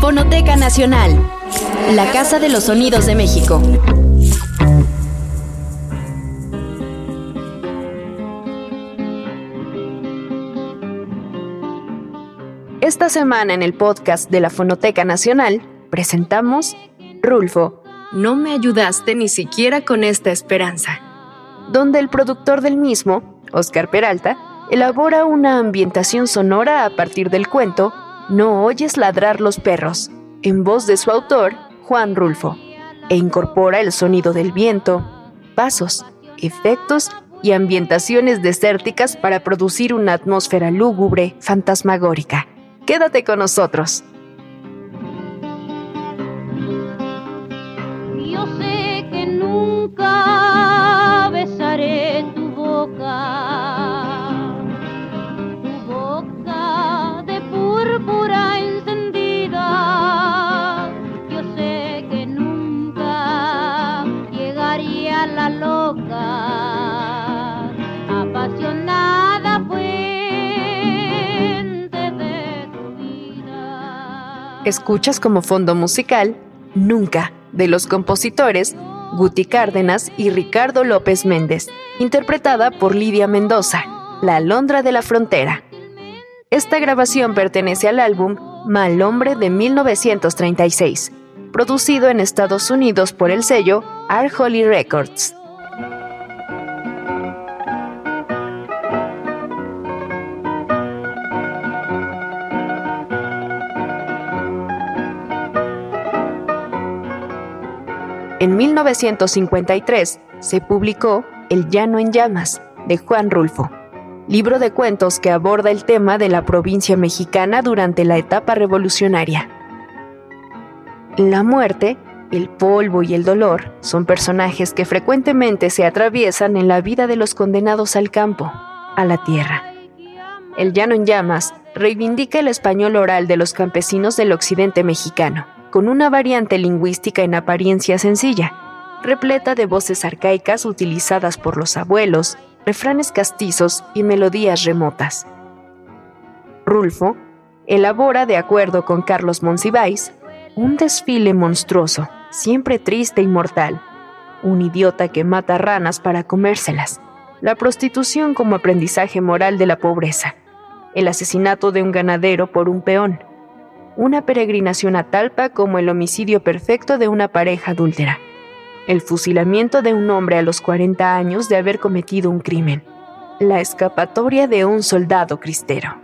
Fonoteca Nacional, la Casa de los Sonidos de México. Esta semana en el podcast de la Fonoteca Nacional presentamos Rulfo, no me ayudaste ni siquiera con esta esperanza, donde el productor del mismo, Oscar Peralta, elabora una ambientación sonora a partir del cuento No oyes ladrar los perros, en voz de su autor, Juan Rulfo, e incorpora el sonido del viento, pasos, efectos y ambientaciones desérticas para producir una atmósfera lúgubre, fantasmagórica. Quédate con nosotros. Yo sé que nunca besaré tu boca, Escuchas como fondo musical Nunca, de los compositores Guti Cárdenas y Ricardo López Méndez, interpretada por Lidia Mendoza, La Alondra de la Frontera. Esta grabación pertenece al álbum Mal Hombre de 1936, producido en Estados Unidos por el sello Art Holly Records. 1953 se publicó El Llano en Llamas, de Juan Rulfo, libro de cuentos que aborda el tema de la provincia mexicana durante la etapa revolucionaria. La muerte, el polvo y el dolor son personajes que frecuentemente se atraviesan en la vida de los condenados al campo, a la tierra. El Llano en Llamas reivindica el español oral de los campesinos del occidente mexicano con una variante lingüística en apariencia sencilla, repleta de voces arcaicas utilizadas por los abuelos, refranes castizos y melodías remotas. Rulfo elabora, de acuerdo con Carlos Monsiváis, un desfile monstruoso, siempre triste y mortal, un idiota que mata ranas para comérselas, la prostitución como aprendizaje moral de la pobreza, el asesinato de un ganadero por un peón, una peregrinación a Talpa como el homicidio perfecto de una pareja adúltera, el fusilamiento de un hombre a los 40 años de haber cometido un crimen, la escapatoria de un soldado cristero.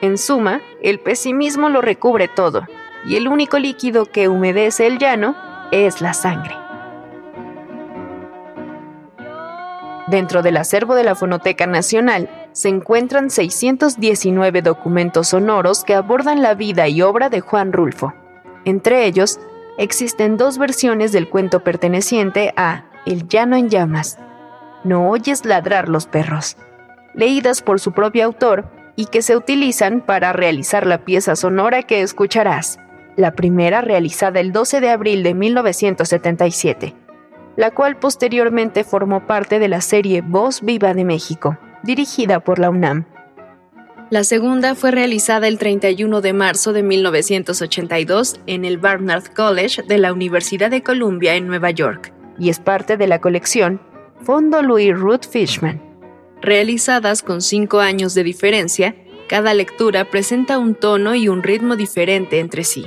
En suma, el pesimismo lo recubre todo, y el único líquido que humedece el llano es la sangre. Dentro del acervo de la Fonoteca Nacional se encuentran 619 documentos sonoros que abordan la vida y obra de Juan Rulfo. Entre ellos, existen dos versiones del cuento perteneciente a El llano en llamas, No oyes ladrar los perros, leídas por su propio autor y que se utilizan para realizar la pieza sonora que escucharás, la primera realizada el 12 de abril de 1977 la cual posteriormente formó parte de la serie Voz Viva de México, dirigida por la UNAM. La segunda fue realizada el 31 de marzo de 1982 en el Barnard College de la Universidad de Columbia en Nueva York y es parte de la colección Fondo Louis Ruth Fishman. Realizadas con cinco años de diferencia, cada lectura presenta un tono y un ritmo diferente entre sí.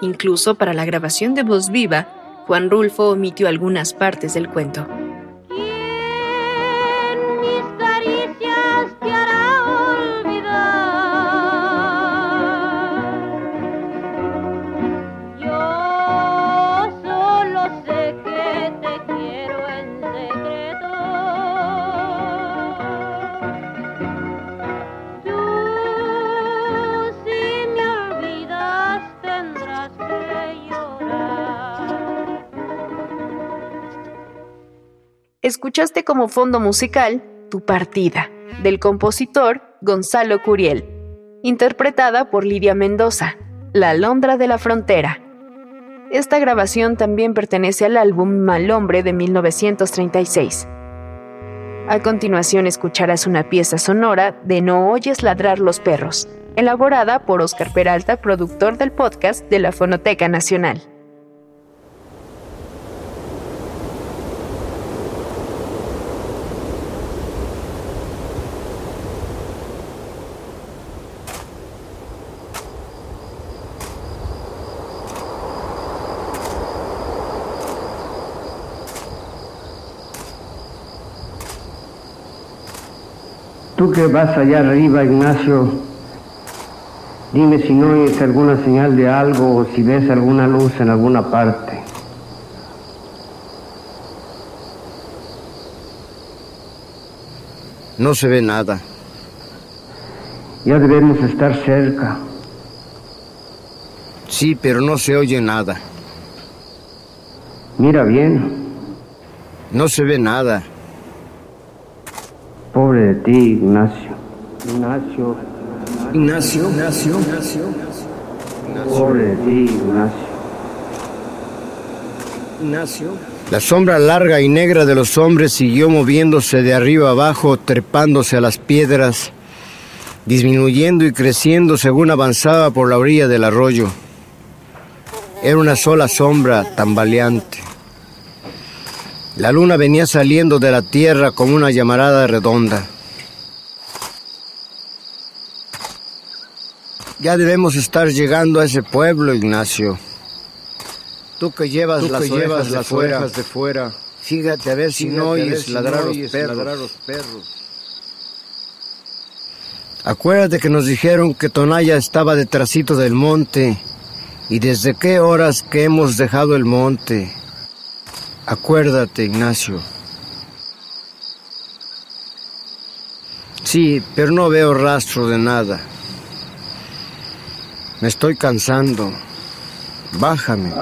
Incluso para la grabación de voz viva, Juan Rulfo omitió algunas partes del cuento. Escuchaste como fondo musical Tu partida, del compositor Gonzalo Curiel, interpretada por Lidia Mendoza, La Alondra de la Frontera. Esta grabación también pertenece al álbum Mal Hombre de 1936. A continuación escucharás una pieza sonora de No oyes ladrar los perros, elaborada por Oscar Peralta, productor del podcast de la Fonoteca Nacional. Que vas allá arriba, Ignacio, dime si no oyes alguna señal de algo o si ves alguna luz en alguna parte. No se ve nada. Ya debemos estar cerca. Sí, pero no se oye nada. Mira bien. No se ve nada. De ti, Ignacio. Ignacio. Ignacio, Ignacio, Ignacio. Pobre de ti, Ignacio. Ignacio. La sombra larga y negra de los hombres siguió moviéndose de arriba abajo, trepándose a las piedras, disminuyendo y creciendo según avanzaba por la orilla del arroyo. Era una sola sombra tambaleante. La luna venía saliendo de la tierra como una llamarada redonda. Ya debemos estar llegando a ese pueblo, Ignacio. Tú que llevas Tú las, que orejas, llevas de las fuera, orejas de fuera, fíjate a ver si fíjate no oyes si ladrar, no los oyes perros. ladrar los perros. Acuérdate que nos dijeron que Tonaya estaba detrásito del monte. ¿Y desde qué horas que hemos dejado el monte? Acuérdate, Ignacio. Sí, pero no veo rastro de nada. Me estoy cansando. Bájame.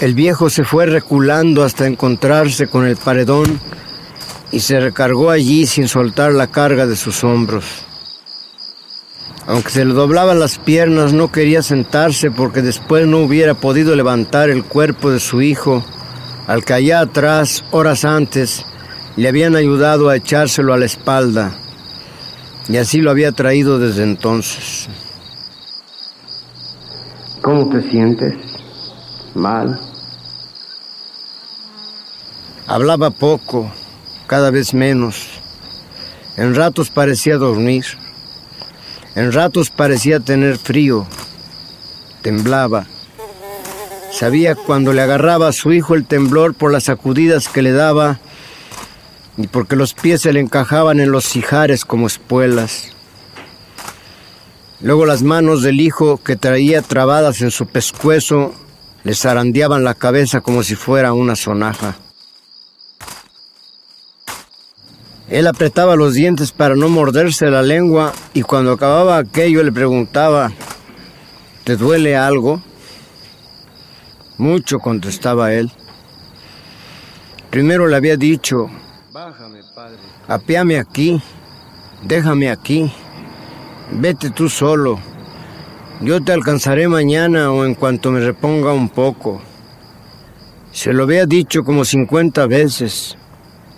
El viejo se fue reculando hasta encontrarse con el paredón y se recargó allí sin soltar la carga de sus hombros. Aunque se le doblaban las piernas, no quería sentarse porque después no hubiera podido levantar el cuerpo de su hijo, al que allá atrás, horas antes, le habían ayudado a echárselo a la espalda, y así lo había traído desde entonces. ¿Cómo te sientes? Mal. Hablaba poco, cada vez menos. En ratos parecía dormir. En ratos parecía tener frío. Temblaba. Sabía cuando le agarraba a su hijo el temblor por las sacudidas que le daba y porque los pies se le encajaban en los cijares como espuelas. Luego las manos del hijo que traía trabadas en su pescuezo le zarandeaban la cabeza como si fuera una sonaja. Él apretaba los dientes para no morderse la lengua y cuando acababa aquello le preguntaba, ¿te duele algo? Mucho, contestaba él. Primero le había dicho, apeame aquí, déjame aquí, vete tú solo. Yo te alcanzaré mañana o en cuanto me reponga un poco. Se lo había dicho como 50 veces.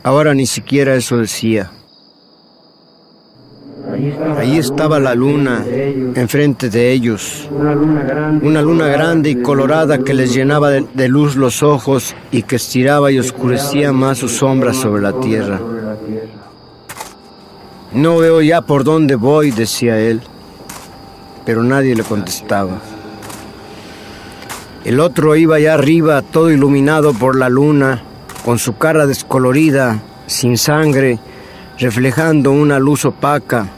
Ahora ni siquiera eso decía. Ahí estaba la luna, enfrente de ellos. Una luna grande. Y colorada que les llenaba de, luz los ojos y que estiraba y oscurecía más sus sombras. Sobre la tierra. No veo ya por dónde voy, decía él, pero nadie le contestaba. El otro iba allá arriba, todo iluminado por la luna, con su cara descolorida, sin sangre, reflejando una luz opaca,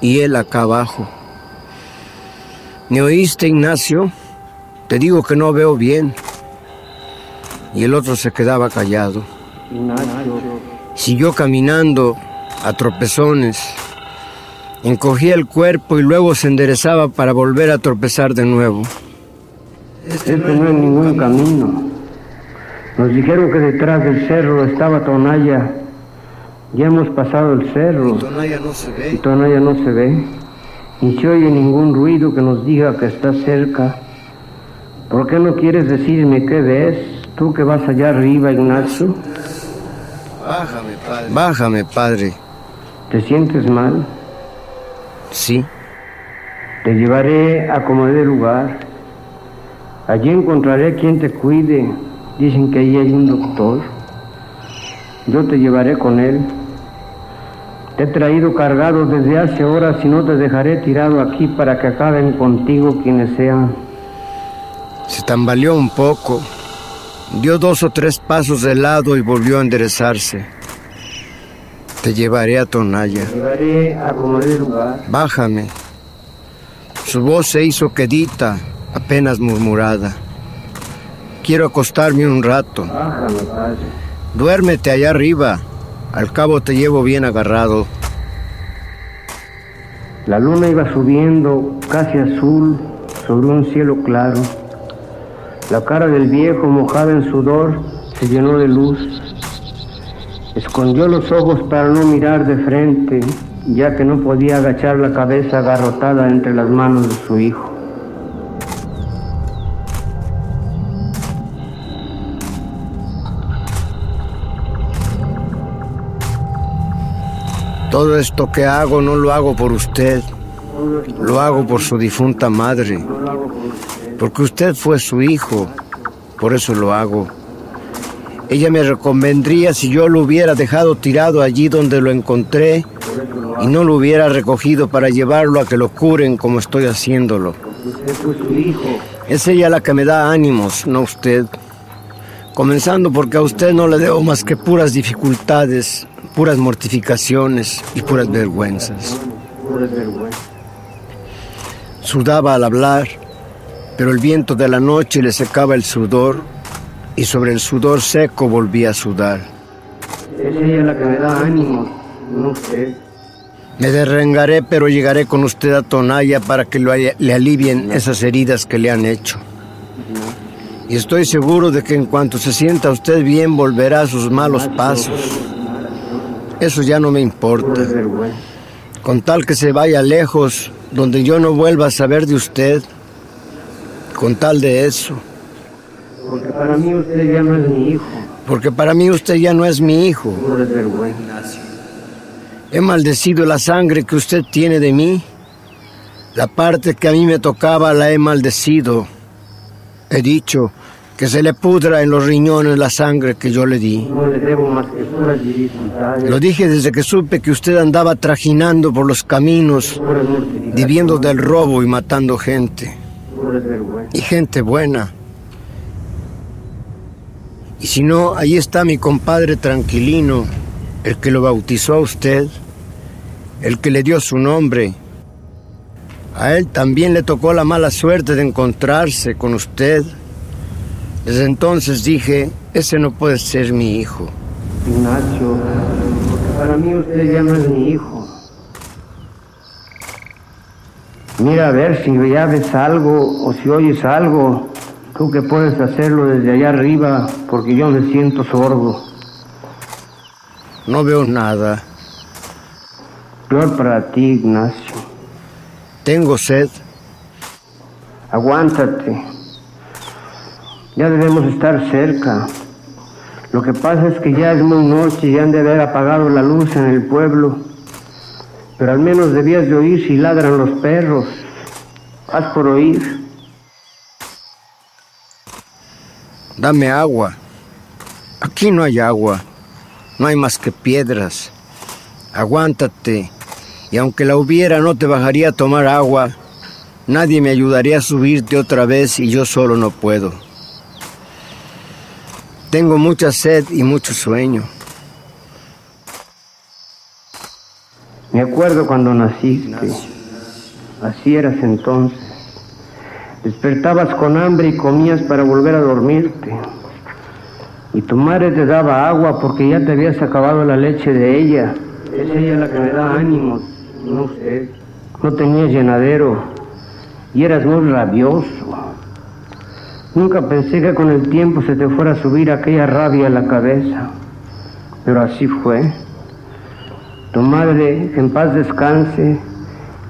y él acá abajo. ¿Me oíste, Ignacio? Te digo que no veo bien. Y el otro se quedaba callado. Ignacio. Siguió caminando a tropezones. Encogía el cuerpo y luego se enderezaba para volver a tropezar de nuevo. Este no es ningún camino. Nos dijeron que detrás del cerro estaba Tonaya. Ya hemos pasado el cerro. Tonaya no se Y ve. Tonaya no se ve. Ni se oye ningún ruido que nos diga que está cerca. ¿Por qué no quieres decirme qué ves? Tú que vas allá arriba, Ignacio. Bájame, padre. Bájame, padre. ¿Te sientes mal? Sí. Te llevaré a como dé lugar. Allí encontraré quien te cuide. Dicen que allí hay un doctor. Yo te llevaré con él. Te he traído cargado desde hace horas y no te dejaré tirado aquí para que acaben contigo quienes sean. Se tambaleó un poco. Dio dos o tres pasos de lado y volvió a enderezarse. Te llevaré a Tonaya. Te llevaré a lugar. Bájame. Su voz se hizo quedita, apenas murmurada. Quiero acostarme un rato. Bájame, padre. Duérmete allá arriba. Al cabo te llevo bien agarrado. La luna iba subiendo, casi azul, sobre un cielo claro. La cara del viejo, mojada en sudor, se llenó de luz. Escondió los ojos para no mirar de frente, ya que no podía agachar la cabeza agarrotada entre las manos de su hijo. Todo esto que hago no lo hago por usted. Lo hago por su difunta madre. Porque usted fue su hijo. Por eso lo hago. Ella me reconvendría si yo lo hubiera dejado tirado allí donde lo encontré y no lo hubiera recogido para llevarlo a que lo curen como estoy haciéndolo. Es ella la que me da ánimos, no usted. Comenzando porque a usted no le debo más que puras dificultades, puras mortificaciones y puras vergüenzas. Sudaba al hablar, pero el viento de la noche le secaba el sudor y sobre el sudor seco volvía a sudar. Es ella la que me da ánimo, no usted. Me derrengaré, pero llegaré con usted a Tonaya para que lo haya- le alivien esas heridas que le han hecho. Y estoy seguro de que en cuanto se sienta usted bien volverá a sus malos pasos. Eso ya no me importa. Con tal que se vaya lejos, donde yo no vuelva a saber de usted. Con tal de eso. Porque para mí usted ya no es mi hijo. Porque para mí usted ya no es mi hijo. He maldecido la sangre que usted tiene de mí. La parte que a mí me tocaba la he maldecido. He dicho que se le pudra en los riñones la sangre que yo le di. Lo dije desde que supe que usted andaba trajinando por los caminos, viviendo del robo y matando gente. Y gente buena. Y si no, ahí está mi compadre tranquilino, el que lo bautizó a usted, el que le dio su nombre. A él también le tocó la mala suerte de encontrarse con usted. Desde entonces dije, ese no puede ser mi hijo. Ignacio, para mí usted ya no es mi hijo. Mira a ver si ya ves algo o si oyes algo. Tú que puedes hacerlo desde allá arriba, porque yo me siento sordo. No veo nada. Peor para ti, Ignacio. Tengo sed. Aguántate. Ya debemos estar cerca. Lo que pasa es que ya es muy noche y han de haber apagado la luz en el pueblo. Pero al menos debías de oír si ladran los perros. Haz por oír. Dame agua. Aquí no hay agua. No hay más que piedras. Aguántate. Y aunque la hubiera, no te bajaría a tomar agua. Nadie me ayudaría a subirte otra vez y yo solo no puedo. Tengo mucha sed y mucho sueño. Me acuerdo cuando naciste. Así eras entonces. Despertabas con hambre y comías para volver a dormirte. Y tu madre te daba agua porque ya te habías acabado la leche de ella. Es ella la que me da ánimos, no usted. No tenías llenadero y eras muy rabioso. Nunca pensé que con el tiempo se te fuera a subir aquella rabia a la cabeza, pero así fue. Tu madre, en paz descanse,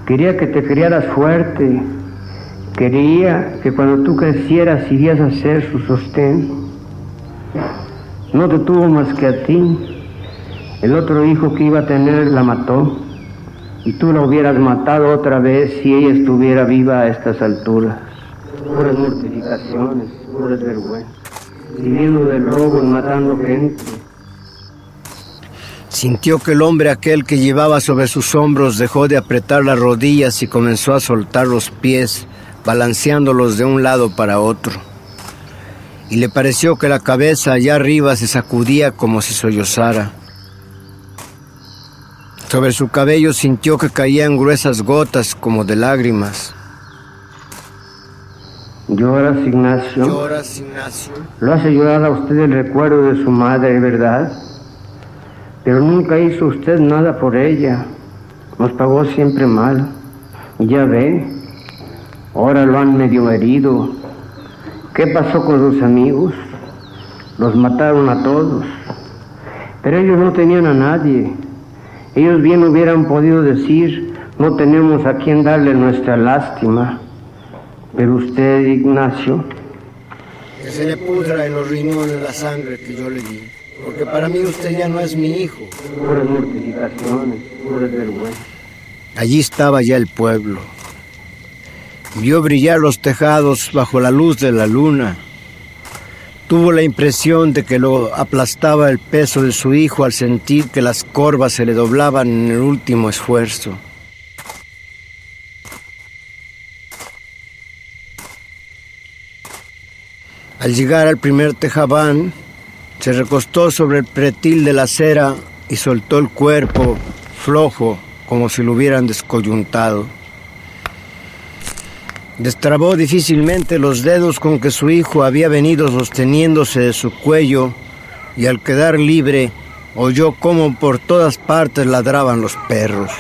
quería que te criaras fuerte, quería que cuando tú crecieras irías a ser su sostén. No te tuvo más que a ti. El otro hijo que iba a tener la mató y tú la hubieras matado otra vez si ella estuviera viva a estas alturas. Puras mortificaciones, puras vergüenzas, viviendo del robo y matando gente. Sintió que el hombre aquel que llevaba sobre sus hombros dejó de apretar las rodillas y comenzó a soltar los pies, balanceándolos de un lado para otro. Y le pareció que la cabeza allá arriba se sacudía como si sollozara. Sobre su cabello sintió que caían gruesas gotas como de lágrimas. Lloras, Ignacio. ¿Lloras, Ignacio? Lo hace llorar a usted el recuerdo de su madre, ¿verdad? Pero nunca hizo usted nada por ella. Nos pagó siempre mal. Ya ve, ahora lo han medio herido. ¿Qué pasó con sus amigos? Los mataron a todos. Pero ellos no tenían a nadie. Ellos bien hubieran podido decir, no tenemos a quien darle nuestra lástima. Pero usted, Ignacio, Que se le pudra en los riñones la sangre que yo le di. Porque para mí usted ya no es mi hijo. puras mortificaciones, puras vergüenzas. Allí estaba ya el pueblo. Vio brillar los tejados bajo la luz de la luna. Tuvo la impresión de que lo aplastaba el peso de su hijo al sentir que las corvas se le doblaban en el último esfuerzo. Al llegar al primer tejabán, se recostó sobre el pretil de la acera y soltó el cuerpo flojo como si lo hubieran descoyuntado. Destrabó difícilmente los dedos con que su hijo había venido sosteniéndose de su cuello y al quedar libre oyó cómo por todas partes ladraban los perros.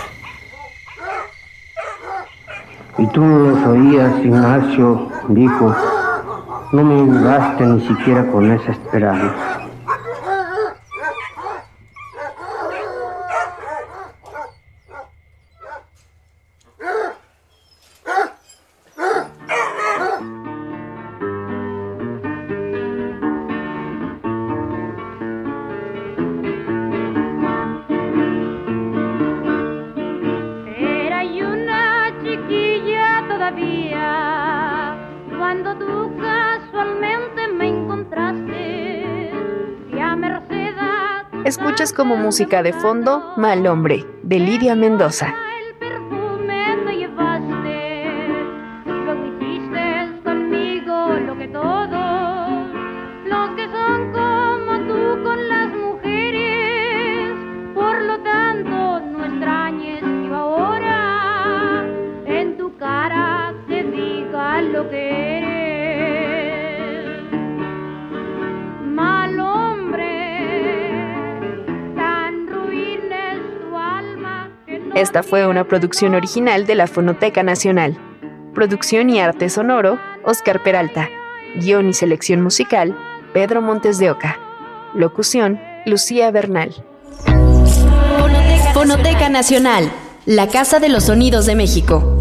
Y tú no los oías, Ignacio, dijo. No me ayudaste ni siquiera con esa esperanza. Como música de fondo Mal Hombre, de Lidia Mendoza. Esta fue una producción original de la Fonoteca Nacional. Producción y arte sonoro, Oscar Peralta. Guión y selección musical, Pedro Montes de Oca. Locución, Lucía Bernal. Fonoteca Nacional, la Casa de los Sonidos de México.